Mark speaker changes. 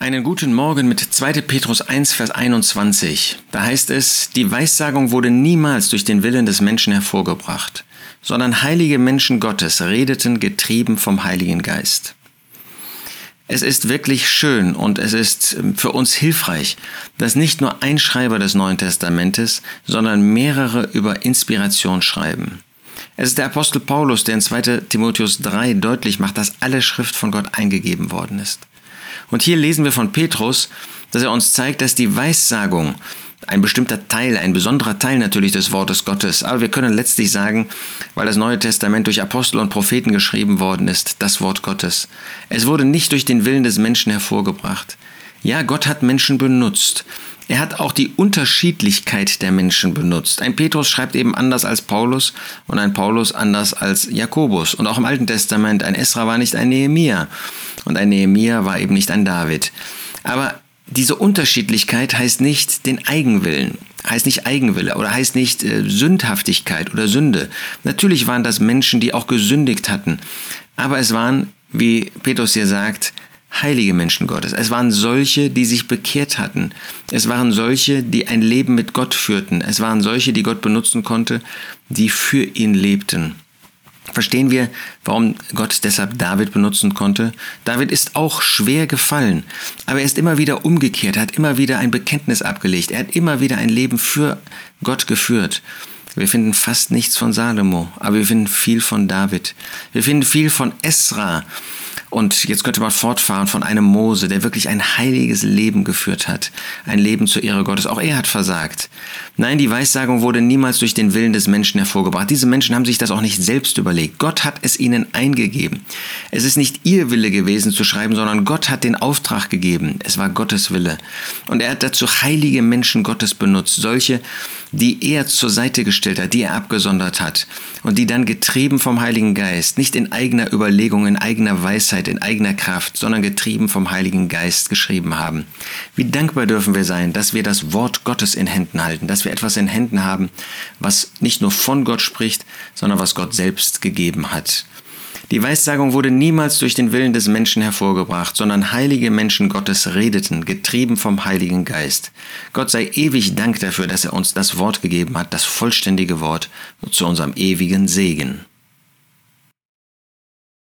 Speaker 1: Einen guten Morgen mit 2. Petrus 1, Vers 21. Da heißt es, die Weissagung wurde niemals durch den Willen des Menschen hervorgebracht, sondern heilige Menschen Gottes redeten getrieben vom Heiligen Geist. Es ist wirklich schön und es ist ähm, für uns hilfreich, dass nicht nur ein Schreiber des Neuen Testamentes, sondern mehrere über Inspiration schreiben. Es ist der Apostel Paulus, der in 2 Timotheus 3 deutlich macht, dass alle Schrift von Gott eingegeben worden ist. Und hier lesen wir von Petrus, dass er uns zeigt, dass die Weissagung ein bestimmter Teil, ein besonderer Teil natürlich des Wortes Gottes. Aber wir können letztlich sagen, weil das Neue Testament durch Apostel und Propheten geschrieben worden ist, das Wort Gottes. Es wurde nicht durch den Willen des Menschen hervorgebracht. Ja, Gott hat Menschen benutzt. Er hat auch die Unterschiedlichkeit der Menschen benutzt. Ein Petrus schreibt eben anders als Paulus und ein Paulus anders als Jakobus. Und auch im Alten Testament, ein Esra war nicht ein Nehemia und ein Nehemia war eben nicht ein David. Aber diese Unterschiedlichkeit heißt nicht den Eigenwillen, heißt nicht Eigenwille oder heißt nicht äh, Sündhaftigkeit oder Sünde. Natürlich waren das Menschen, die auch gesündigt hatten, aber es waren, wie Petrus hier sagt, heilige Menschen Gottes. Es waren solche, die sich bekehrt hatten. Es waren solche, die ein Leben mit Gott führten. Es waren solche, die Gott benutzen konnte, die für ihn lebten verstehen wir, warum Gott deshalb David benutzen konnte. David ist auch schwer gefallen, aber er ist immer wieder umgekehrt, er hat immer wieder ein Bekenntnis abgelegt, er hat immer wieder ein Leben für Gott geführt. Wir finden fast nichts von Salomo, aber wir finden viel von David. Wir finden viel von Esra, und jetzt könnte man fortfahren von einem Mose, der wirklich ein heiliges Leben geführt hat. Ein Leben zur Ehre Gottes. Auch er hat versagt. Nein, die Weissagung wurde niemals durch den Willen des Menschen hervorgebracht. Diese Menschen haben sich das auch nicht selbst überlegt. Gott hat es ihnen eingegeben. Es ist nicht ihr Wille gewesen zu schreiben, sondern Gott hat den Auftrag gegeben. Es war Gottes Wille. Und er hat dazu heilige Menschen Gottes benutzt. Solche, die er zur Seite gestellt hat, die er abgesondert hat. Und die dann getrieben vom Heiligen Geist, nicht in eigener Überlegung, in eigener Weisheit, in eigener Kraft, sondern getrieben vom Heiligen Geist geschrieben haben. Wie dankbar dürfen wir sein, dass wir das Wort Gottes in Händen halten, dass wir etwas in Händen haben, was nicht nur von Gott spricht, sondern was Gott selbst gegeben hat. Die Weissagung wurde niemals durch den Willen des Menschen hervorgebracht, sondern heilige Menschen Gottes redeten, getrieben vom Heiligen Geist. Gott sei ewig Dank dafür, dass er uns das Wort gegeben hat, das vollständige Wort, zu unserem ewigen Segen.